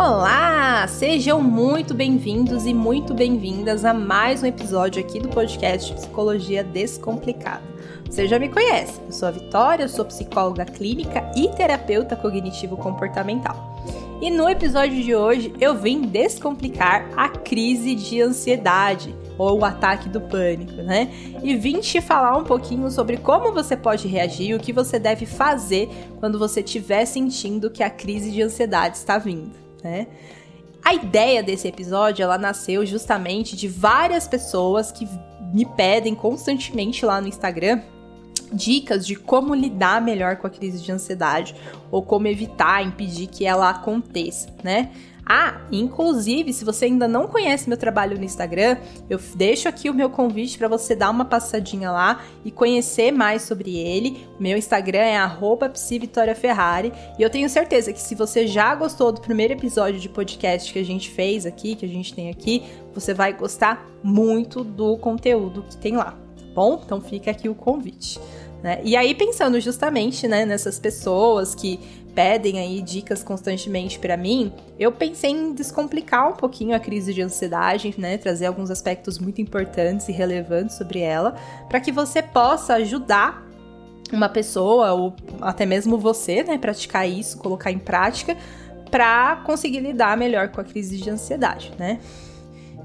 Olá! Sejam muito bem-vindos e muito bem-vindas a mais um episódio aqui do podcast Psicologia Descomplicada. Você já me conhece, eu sou a Vitória, sou psicóloga clínica e terapeuta cognitivo-comportamental. E no episódio de hoje eu vim descomplicar a crise de ansiedade ou o ataque do pânico, né? E vim te falar um pouquinho sobre como você pode reagir, o que você deve fazer quando você estiver sentindo que a crise de ansiedade está vindo né? A ideia desse episódio, ela nasceu justamente de várias pessoas que me pedem constantemente lá no Instagram dicas de como lidar melhor com a crise de ansiedade ou como evitar, impedir que ela aconteça, né? Ah, inclusive, se você ainda não conhece meu trabalho no Instagram, eu deixo aqui o meu convite para você dar uma passadinha lá e conhecer mais sobre ele. Meu Instagram é @psivitoriaferrari e eu tenho certeza que se você já gostou do primeiro episódio de podcast que a gente fez aqui, que a gente tem aqui, você vai gostar muito do conteúdo que tem lá, tá bom? Então fica aqui o convite. Né? E aí, pensando justamente né, nessas pessoas que pedem aí dicas constantemente para mim, eu pensei em descomplicar um pouquinho a crise de ansiedade, né? Trazer alguns aspectos muito importantes e relevantes sobre ela, para que você possa ajudar uma pessoa ou até mesmo você, né, praticar isso, colocar em prática para conseguir lidar melhor com a crise de ansiedade, né?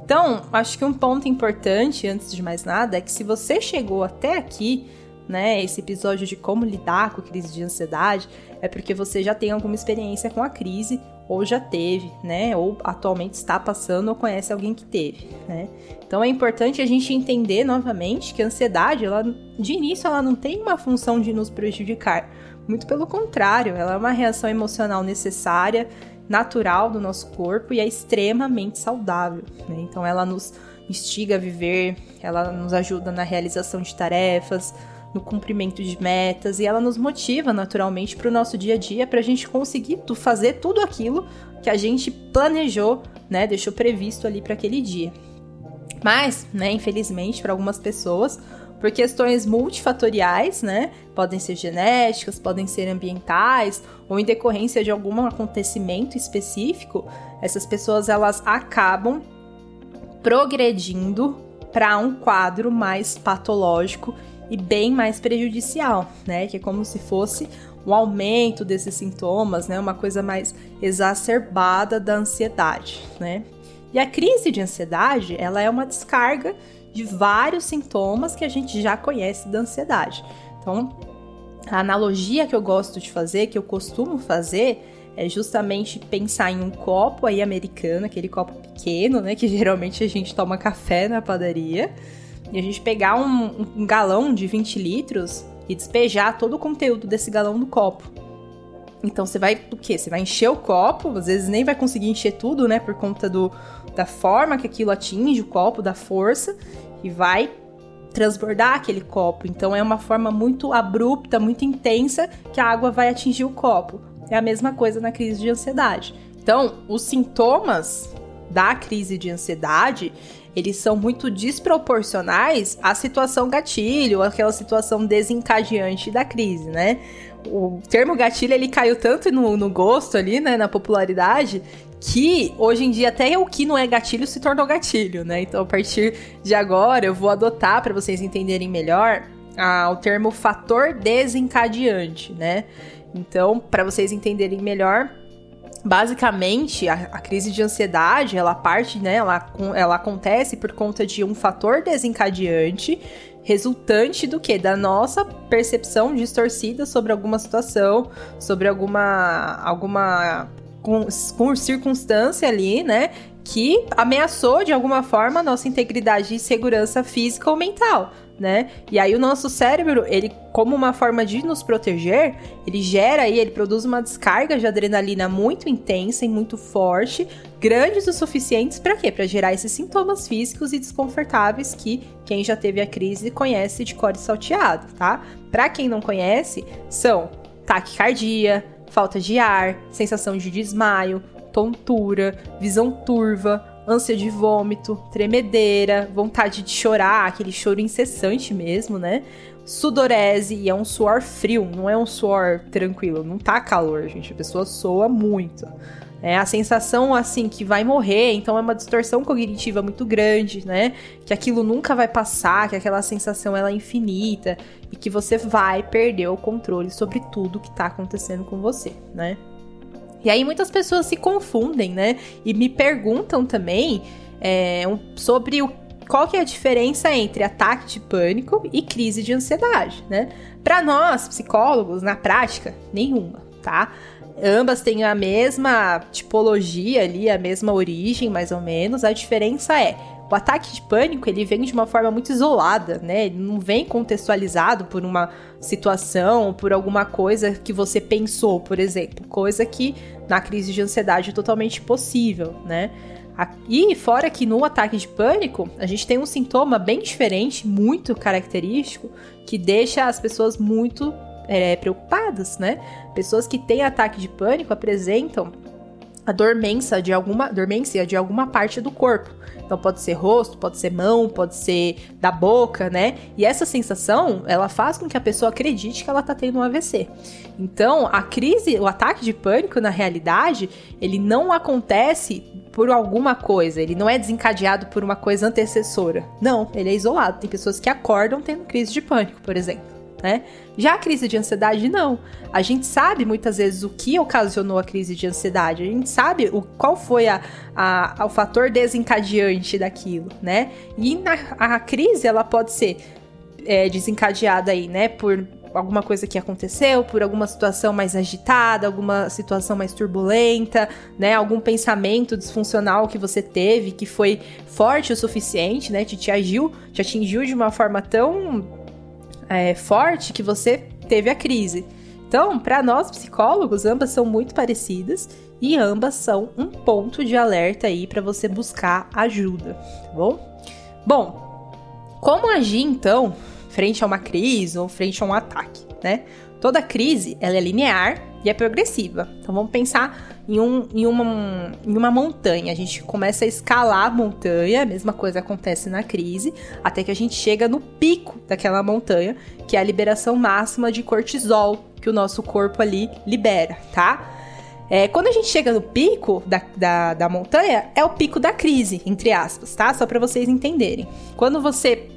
Então, acho que um ponto importante antes de mais nada é que se você chegou até aqui, né, esse episódio de como lidar com crise de ansiedade, é porque você já tem alguma experiência com a crise, ou já teve, né, ou atualmente está passando ou conhece alguém que teve, né. Então é importante a gente entender novamente que a ansiedade, ela, de início, ela não tem uma função de nos prejudicar. Muito pelo contrário, ela é uma reação emocional necessária, natural do nosso corpo e é extremamente saudável. Né? Então ela nos instiga a viver, ela nos ajuda na realização de tarefas, no cumprimento de metas e ela nos motiva naturalmente para o nosso dia a dia para a gente conseguir fazer tudo aquilo que a gente planejou, né, deixou previsto ali para aquele dia. Mas, né, infelizmente, para algumas pessoas, por questões multifatoriais, né, podem ser genéticas, podem ser ambientais ou em decorrência de algum acontecimento específico, essas pessoas elas acabam progredindo para um quadro mais patológico e bem mais prejudicial, né? Que é como se fosse um aumento desses sintomas, né? Uma coisa mais exacerbada da ansiedade, né? E a crise de ansiedade, ela é uma descarga de vários sintomas que a gente já conhece da ansiedade. Então, a analogia que eu gosto de fazer, que eu costumo fazer, é justamente pensar em um copo aí americano, aquele copo pequeno, né, que geralmente a gente toma café na padaria e a gente pegar um, um galão de 20 litros e despejar todo o conteúdo desse galão no copo. Então você vai o quê? Você vai encher o copo, às vezes nem vai conseguir encher tudo, né, por conta do, da forma que aquilo atinge o copo, da força, e vai transbordar aquele copo. Então é uma forma muito abrupta, muito intensa que a água vai atingir o copo. É a mesma coisa na crise de ansiedade. Então, os sintomas da crise de ansiedade, eles são muito desproporcionais à situação gatilho, aquela situação desencadeante da crise, né? O termo gatilho ele caiu tanto no, no gosto ali, né, na popularidade, que hoje em dia até o que não é gatilho se tornou gatilho, né? Então a partir de agora eu vou adotar para vocês entenderem melhor ah, o termo fator desencadeante, né? Então, para vocês entenderem melhor, basicamente a, a, crise de ansiedade ela parte né ela, ela acontece por conta de um fator desencadeante resultante do que da nossa percepção distorcida sobre alguma situação sobre alguma alguma com, com circunstância ali né que ameaçou de alguma forma a nossa integridade e segurança física ou mental né? E aí o nosso cérebro, ele como uma forma de nos proteger, ele gera aí, ele produz uma descarga de adrenalina muito intensa e muito forte, grandes o suficientes para quê? Para gerar esses sintomas físicos e desconfortáveis que quem já teve a crise conhece de core salteado, tá? Para quem não conhece, são taquicardia, falta de ar, sensação de desmaio, tontura, visão turva, ânsia de vômito, tremedeira, vontade de chorar, aquele choro incessante mesmo, né? Sudorese, e é um suor frio, não é um suor tranquilo, não tá calor, gente, a pessoa soa muito. É a sensação assim que vai morrer, então é uma distorção cognitiva muito grande, né? Que aquilo nunca vai passar, que aquela sensação ela é infinita e que você vai perder o controle sobre tudo que tá acontecendo com você, né? E aí muitas pessoas se confundem, né? E me perguntam também é, um, sobre o, qual que é a diferença entre ataque de pânico e crise de ansiedade, né? Para nós, psicólogos, na prática, nenhuma, tá? Ambas têm a mesma tipologia ali, a mesma origem, mais ou menos. A diferença é o ataque de pânico ele vem de uma forma muito isolada, né? Ele não vem contextualizado por uma situação, por alguma coisa que você pensou, por exemplo, coisa que na crise de ansiedade é totalmente possível, né? E fora que no ataque de pânico, a gente tem um sintoma bem diferente, muito característico, que deixa as pessoas muito é, preocupadas, né? Pessoas que têm ataque de pânico apresentam a dormência de alguma dormência de alguma parte do corpo. Então pode ser rosto, pode ser mão, pode ser da boca, né? E essa sensação, ela faz com que a pessoa acredite que ela tá tendo um AVC. Então, a crise, o ataque de pânico na realidade, ele não acontece por alguma coisa, ele não é desencadeado por uma coisa antecessora. Não, ele é isolado. Tem pessoas que acordam tendo crise de pânico, por exemplo né? Já a crise de ansiedade, não. A gente sabe muitas vezes o que ocasionou a crise de ansiedade, a gente sabe o, qual foi a, a, o fator desencadeante daquilo, né? E na, a crise, ela pode ser é, desencadeada aí, né, por alguma coisa que aconteceu, por alguma situação mais agitada, alguma situação mais turbulenta, né? Algum pensamento disfuncional que você teve que foi forte o suficiente, né? Te, te agiu, te atingiu de uma forma tão é, forte que você teve a crise. Então, para nós psicólogos, ambas são muito parecidas e ambas são um ponto de alerta aí para você buscar ajuda, tá bom? Bom, como agir então frente a uma crise ou frente a um ataque, né? Toda crise ela é linear e é progressiva. Então vamos pensar em, um, em, uma, em uma montanha. A gente começa a escalar a montanha, a mesma coisa acontece na crise, até que a gente chega no pico daquela montanha, que é a liberação máxima de cortisol que o nosso corpo ali libera, tá? É, quando a gente chega no pico da, da, da montanha, é o pico da crise, entre aspas, tá? Só para vocês entenderem. Quando você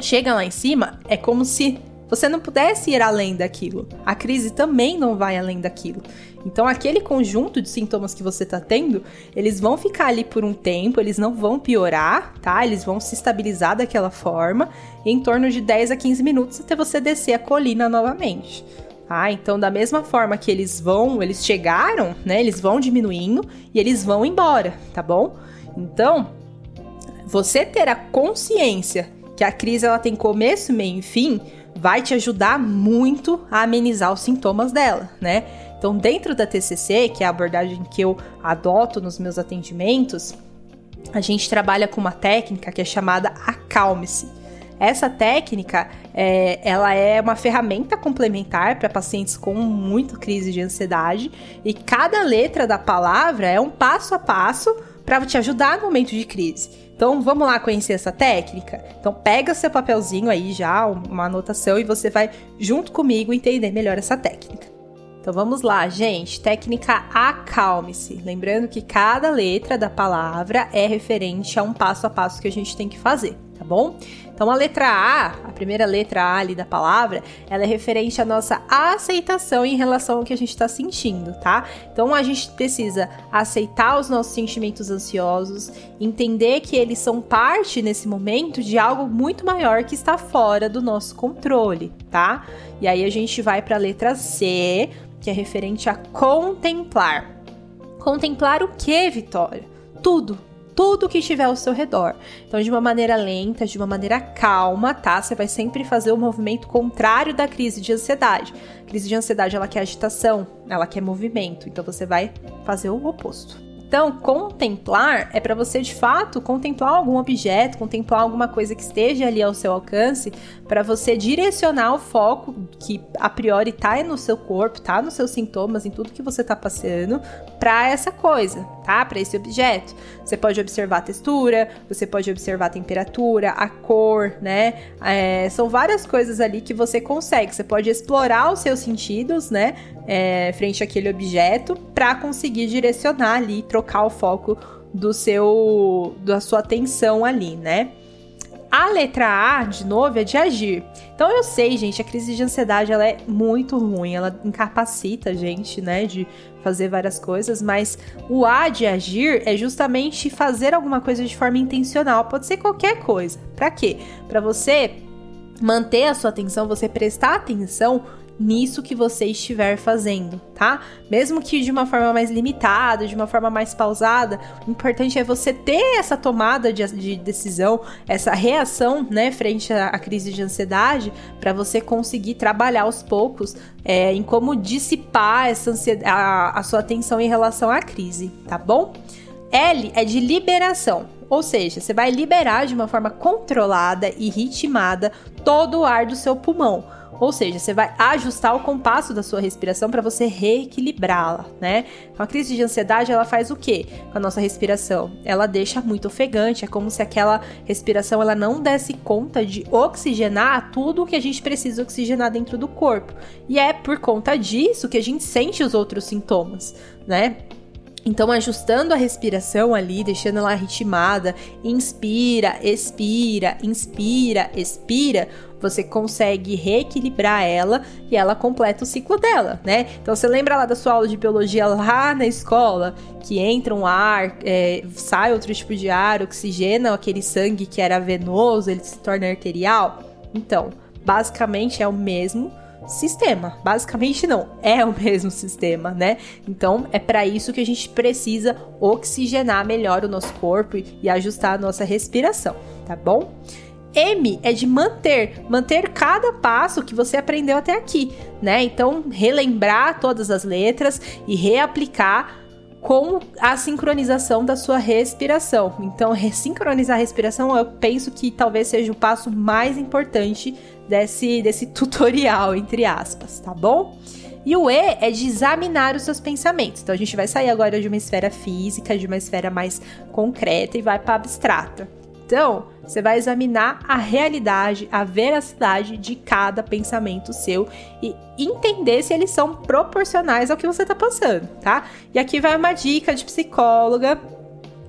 chega lá em cima, é como se você não pudesse ir além daquilo. A crise também não vai além daquilo. Então, aquele conjunto de sintomas que você tá tendo, eles vão ficar ali por um tempo, eles não vão piorar, tá? Eles vão se estabilizar daquela forma em torno de 10 a 15 minutos até você descer a colina novamente. Ah, então da mesma forma que eles vão, eles chegaram, né? Eles vão diminuindo e eles vão embora, tá bom? Então, você ter a consciência que a crise ela tem começo, meio e fim, vai te ajudar muito a amenizar os sintomas dela, né? Então, dentro da TCC, que é a abordagem que eu adoto nos meus atendimentos, a gente trabalha com uma técnica que é chamada acalme-se. Essa técnica, é, ela é uma ferramenta complementar para pacientes com muita crise de ansiedade e cada letra da palavra é um passo a passo para te ajudar no momento de crise. Então vamos lá conhecer essa técnica? Então pega seu papelzinho aí já, uma anotação e você vai junto comigo entender melhor essa técnica. Então vamos lá, gente. Técnica acalme-se. Lembrando que cada letra da palavra é referente a um passo a passo que a gente tem que fazer, bom? Então a letra A, a primeira letra A ali da palavra, ela é referente à nossa aceitação em relação ao que a gente está sentindo, tá? Então a gente precisa aceitar os nossos sentimentos ansiosos, entender que eles são parte nesse momento de algo muito maior que está fora do nosso controle, tá? E aí a gente vai para a letra C, que é referente a contemplar. Contemplar o que, Vitória? Tudo. Tudo que estiver ao seu redor. Então, de uma maneira lenta, de uma maneira calma, tá? Você vai sempre fazer o movimento contrário da crise de ansiedade. A crise de ansiedade, ela quer agitação, ela quer movimento. Então, você vai fazer o oposto. Então, contemplar é para você de fato contemplar algum objeto, contemplar alguma coisa que esteja ali ao seu alcance, para você direcionar o foco que a priori tá no seu corpo, tá nos seus sintomas, em tudo que você tá passando, para essa coisa, Para esse objeto. Você pode observar a textura, você pode observar a temperatura, a cor, né? É, são várias coisas ali que você consegue. Você pode explorar os seus sentidos, né? É, frente àquele objeto, para conseguir direcionar ali, trocar o foco do seu, da sua atenção ali, né? A letra A, de novo, é de agir. Então eu sei, gente, a crise de ansiedade ela é muito ruim, ela incapacita a gente, né, de fazer várias coisas, mas o A de agir é justamente fazer alguma coisa de forma intencional, pode ser qualquer coisa. Para quê? Para você manter a sua atenção, você prestar atenção nisso que você estiver fazendo, tá? Mesmo que de uma forma mais limitada, de uma forma mais pausada, o importante é você ter essa tomada de, de decisão, essa reação, né, frente à, à crise de ansiedade, para você conseguir trabalhar aos poucos é, em como dissipar essa ansiedade, a, a sua atenção em relação à crise, tá bom? L é de liberação, ou seja, você vai liberar de uma forma controlada e ritmada todo o ar do seu pulmão ou seja, você vai ajustar o compasso da sua respiração para você reequilibrá-la, né? Então, a crise de ansiedade, ela faz o quê com a nossa respiração? Ela deixa muito ofegante, é como se aquela respiração ela não desse conta de oxigenar tudo o que a gente precisa oxigenar dentro do corpo. E é por conta disso que a gente sente os outros sintomas, né? Então, ajustando a respiração ali, deixando ela ritmada, inspira, expira, inspira, expira, você consegue reequilibrar ela e ela completa o ciclo dela, né? Então, você lembra lá da sua aula de biologia lá na escola, que entra um ar, é, sai outro tipo de ar, oxigena aquele sangue que era venoso, ele se torna arterial? Então, basicamente é o mesmo sistema. Basicamente não, é o mesmo sistema, né? Então é para isso que a gente precisa oxigenar melhor o nosso corpo e ajustar a nossa respiração, tá bom? M é de manter, manter cada passo que você aprendeu até aqui, né? Então, relembrar todas as letras e reaplicar com a sincronização da sua respiração. Então, ressincronizar a respiração, eu penso que talvez seja o passo mais importante desse, desse tutorial, entre aspas, tá bom? E o E é de examinar os seus pensamentos. Então a gente vai sair agora de uma esfera física, de uma esfera mais concreta e vai para abstrata. Então, você vai examinar a realidade, a veracidade de cada pensamento seu e entender se eles são proporcionais ao que você está passando, tá? E aqui vai uma dica de psicóloga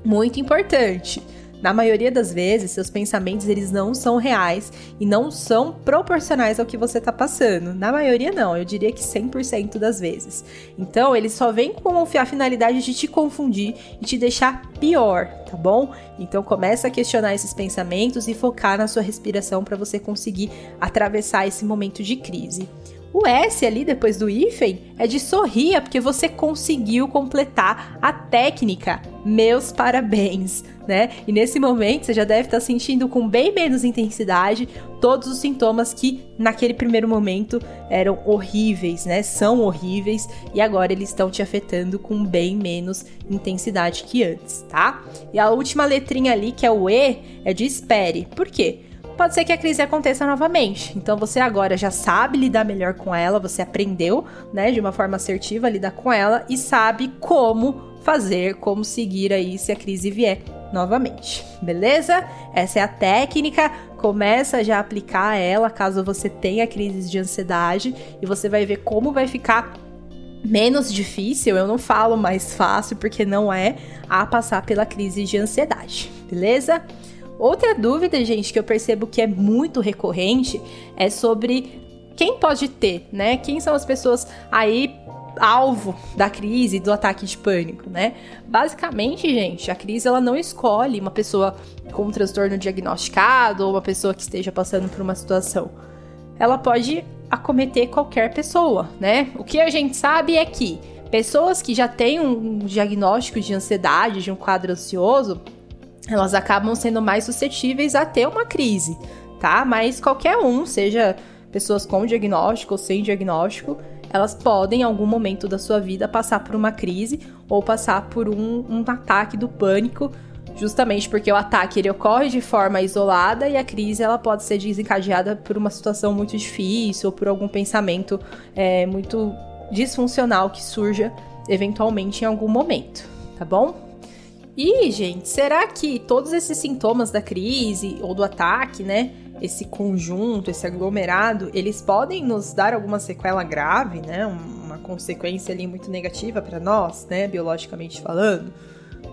muito importante. Na maioria das vezes, seus pensamentos eles não são reais e não são proporcionais ao que você está passando. Na maioria não, eu diria que 100% das vezes. Então, eles só vêm com a finalidade de te confundir e te deixar pior, tá bom? Então, começa a questionar esses pensamentos e focar na sua respiração para você conseguir atravessar esse momento de crise. O S ali depois do hífen é de sorria porque você conseguiu completar a técnica. Meus parabéns, né? E nesse momento você já deve estar sentindo com bem menos intensidade todos os sintomas que naquele primeiro momento eram horríveis, né? São horríveis e agora eles estão te afetando com bem menos intensidade que antes, tá? E a última letrinha ali, que é o E, é de espere. Por quê? Pode ser que a crise aconteça novamente. Então você agora já sabe lidar melhor com ela, você aprendeu, né, de uma forma assertiva lidar com ela e sabe como fazer, como seguir aí se a crise vier novamente. Beleza? Essa é a técnica. Começa já a aplicar ela caso você tenha crises de ansiedade e você vai ver como vai ficar menos difícil, eu não falo mais fácil porque não é a passar pela crise de ansiedade, beleza? Outra dúvida, gente, que eu percebo que é muito recorrente é sobre quem pode ter, né? Quem são as pessoas aí alvo da crise, do ataque de pânico, né? Basicamente, gente, a crise ela não escolhe uma pessoa com um transtorno diagnosticado ou uma pessoa que esteja passando por uma situação. Ela pode acometer qualquer pessoa, né? O que a gente sabe é que pessoas que já têm um diagnóstico de ansiedade, de um quadro ansioso, elas acabam sendo mais suscetíveis a ter uma crise, tá? Mas qualquer um, seja pessoas com diagnóstico ou sem diagnóstico, elas podem, em algum momento da sua vida, passar por uma crise ou passar por um, um ataque do pânico, justamente porque o ataque ele ocorre de forma isolada e a crise ela pode ser desencadeada por uma situação muito difícil ou por algum pensamento é, muito disfuncional que surja eventualmente em algum momento, tá bom? E, gente, será que todos esses sintomas da crise ou do ataque, né? Esse conjunto, esse aglomerado, eles podem nos dar alguma sequela grave, né? Uma consequência ali muito negativa para nós, né? Biologicamente falando?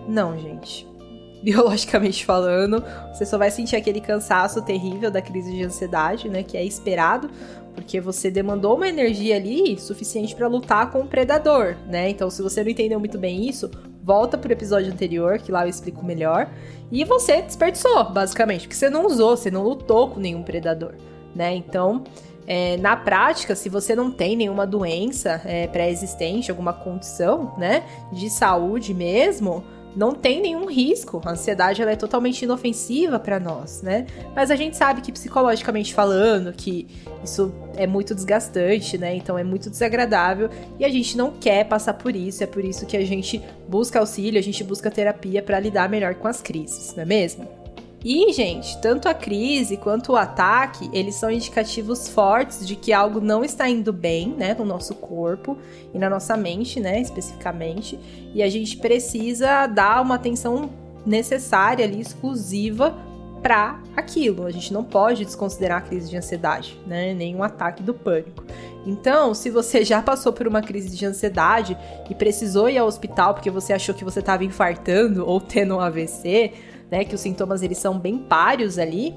Não, gente. Biologicamente falando, você só vai sentir aquele cansaço terrível da crise de ansiedade, né? Que é esperado, porque você demandou uma energia ali suficiente para lutar com o predador, né? Então, se você não entendeu muito bem isso, volta pro episódio anterior, que lá eu explico melhor. E você desperdiçou, basicamente, porque você não usou, você não lutou com nenhum predador, né? Então, é, na prática, se você não tem nenhuma doença é, pré-existente, alguma condição, né, de saúde mesmo, não tem nenhum risco. A ansiedade ela é totalmente inofensiva para nós, né? Mas a gente sabe que psicologicamente falando, que isso é muito desgastante, né? Então é muito desagradável e a gente não quer passar por isso. É por isso que a gente busca auxílio, a gente busca terapia para lidar melhor com as crises, não é mesmo? E, gente, tanto a crise quanto o ataque, eles são indicativos fortes de que algo não está indo bem, né, no nosso corpo e na nossa mente, né, especificamente, e a gente precisa dar uma atenção necessária ali, exclusiva para aquilo. A gente não pode desconsiderar a crise de ansiedade, né, nem um ataque do pânico. Então, se você já passou por uma crise de ansiedade e precisou ir ao hospital porque você achou que você estava infartando ou tendo um AVC, né? Que os sintomas eles são bem páreos ali.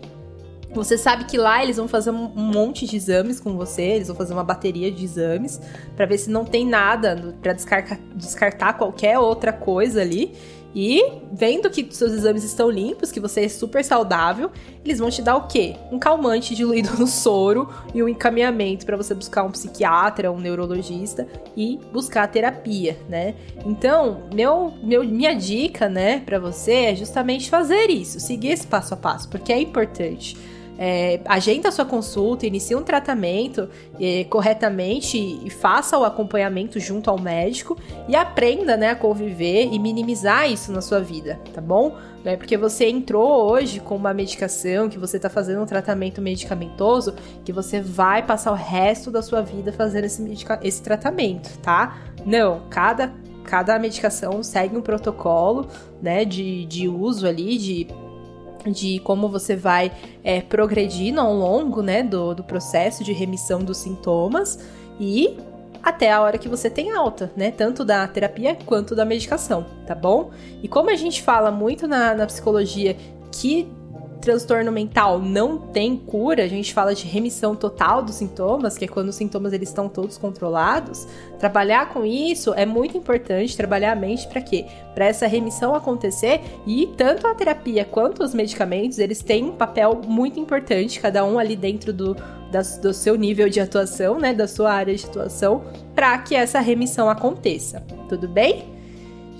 Você sabe que lá eles vão fazer um monte de exames com você, eles vão fazer uma bateria de exames para ver se não tem nada para descartar, descartar qualquer outra coisa ali. E vendo que seus exames estão limpos, que você é super saudável, eles vão te dar o quê? Um calmante diluído no soro e um encaminhamento para você buscar um psiquiatra, um neurologista e buscar terapia, né? Então, meu, meu minha dica, né, para você é justamente fazer isso, seguir esse passo a passo, porque é importante é, agenda a sua consulta, inicie um tratamento é, corretamente e faça o acompanhamento junto ao médico e aprenda né, a conviver e minimizar isso na sua vida, tá bom? Não é porque você entrou hoje com uma medicação, que você está fazendo um tratamento medicamentoso, que você vai passar o resto da sua vida fazendo esse, esse tratamento, tá? Não, cada cada medicação segue um protocolo, né, de, de uso ali, de de como você vai é, progredindo ao longo né, do, do processo de remissão dos sintomas e até a hora que você tem alta, né? Tanto da terapia quanto da medicação, tá bom? E como a gente fala muito na, na psicologia que transtorno mental não tem cura, a gente fala de remissão total dos sintomas, que é quando os sintomas eles estão todos controlados. Trabalhar com isso é muito importante, trabalhar a mente para quê? Para essa remissão acontecer e tanto a terapia quanto os medicamentos, eles têm um papel muito importante, cada um ali dentro do, do seu nível de atuação, né, da sua área de atuação, para que essa remissão aconteça. Tudo bem?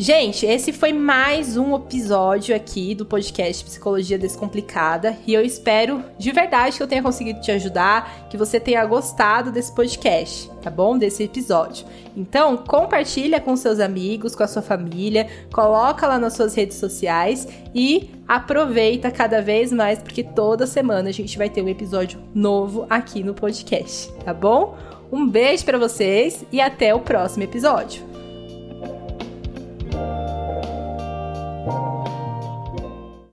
Gente, esse foi mais um episódio aqui do podcast Psicologia Descomplicada e eu espero de verdade que eu tenha conseguido te ajudar, que você tenha gostado desse podcast, tá bom? Desse episódio. Então, compartilha com seus amigos, com a sua família, coloca lá nas suas redes sociais e aproveita cada vez mais porque toda semana a gente vai ter um episódio novo aqui no podcast, tá bom? Um beijo para vocês e até o próximo episódio.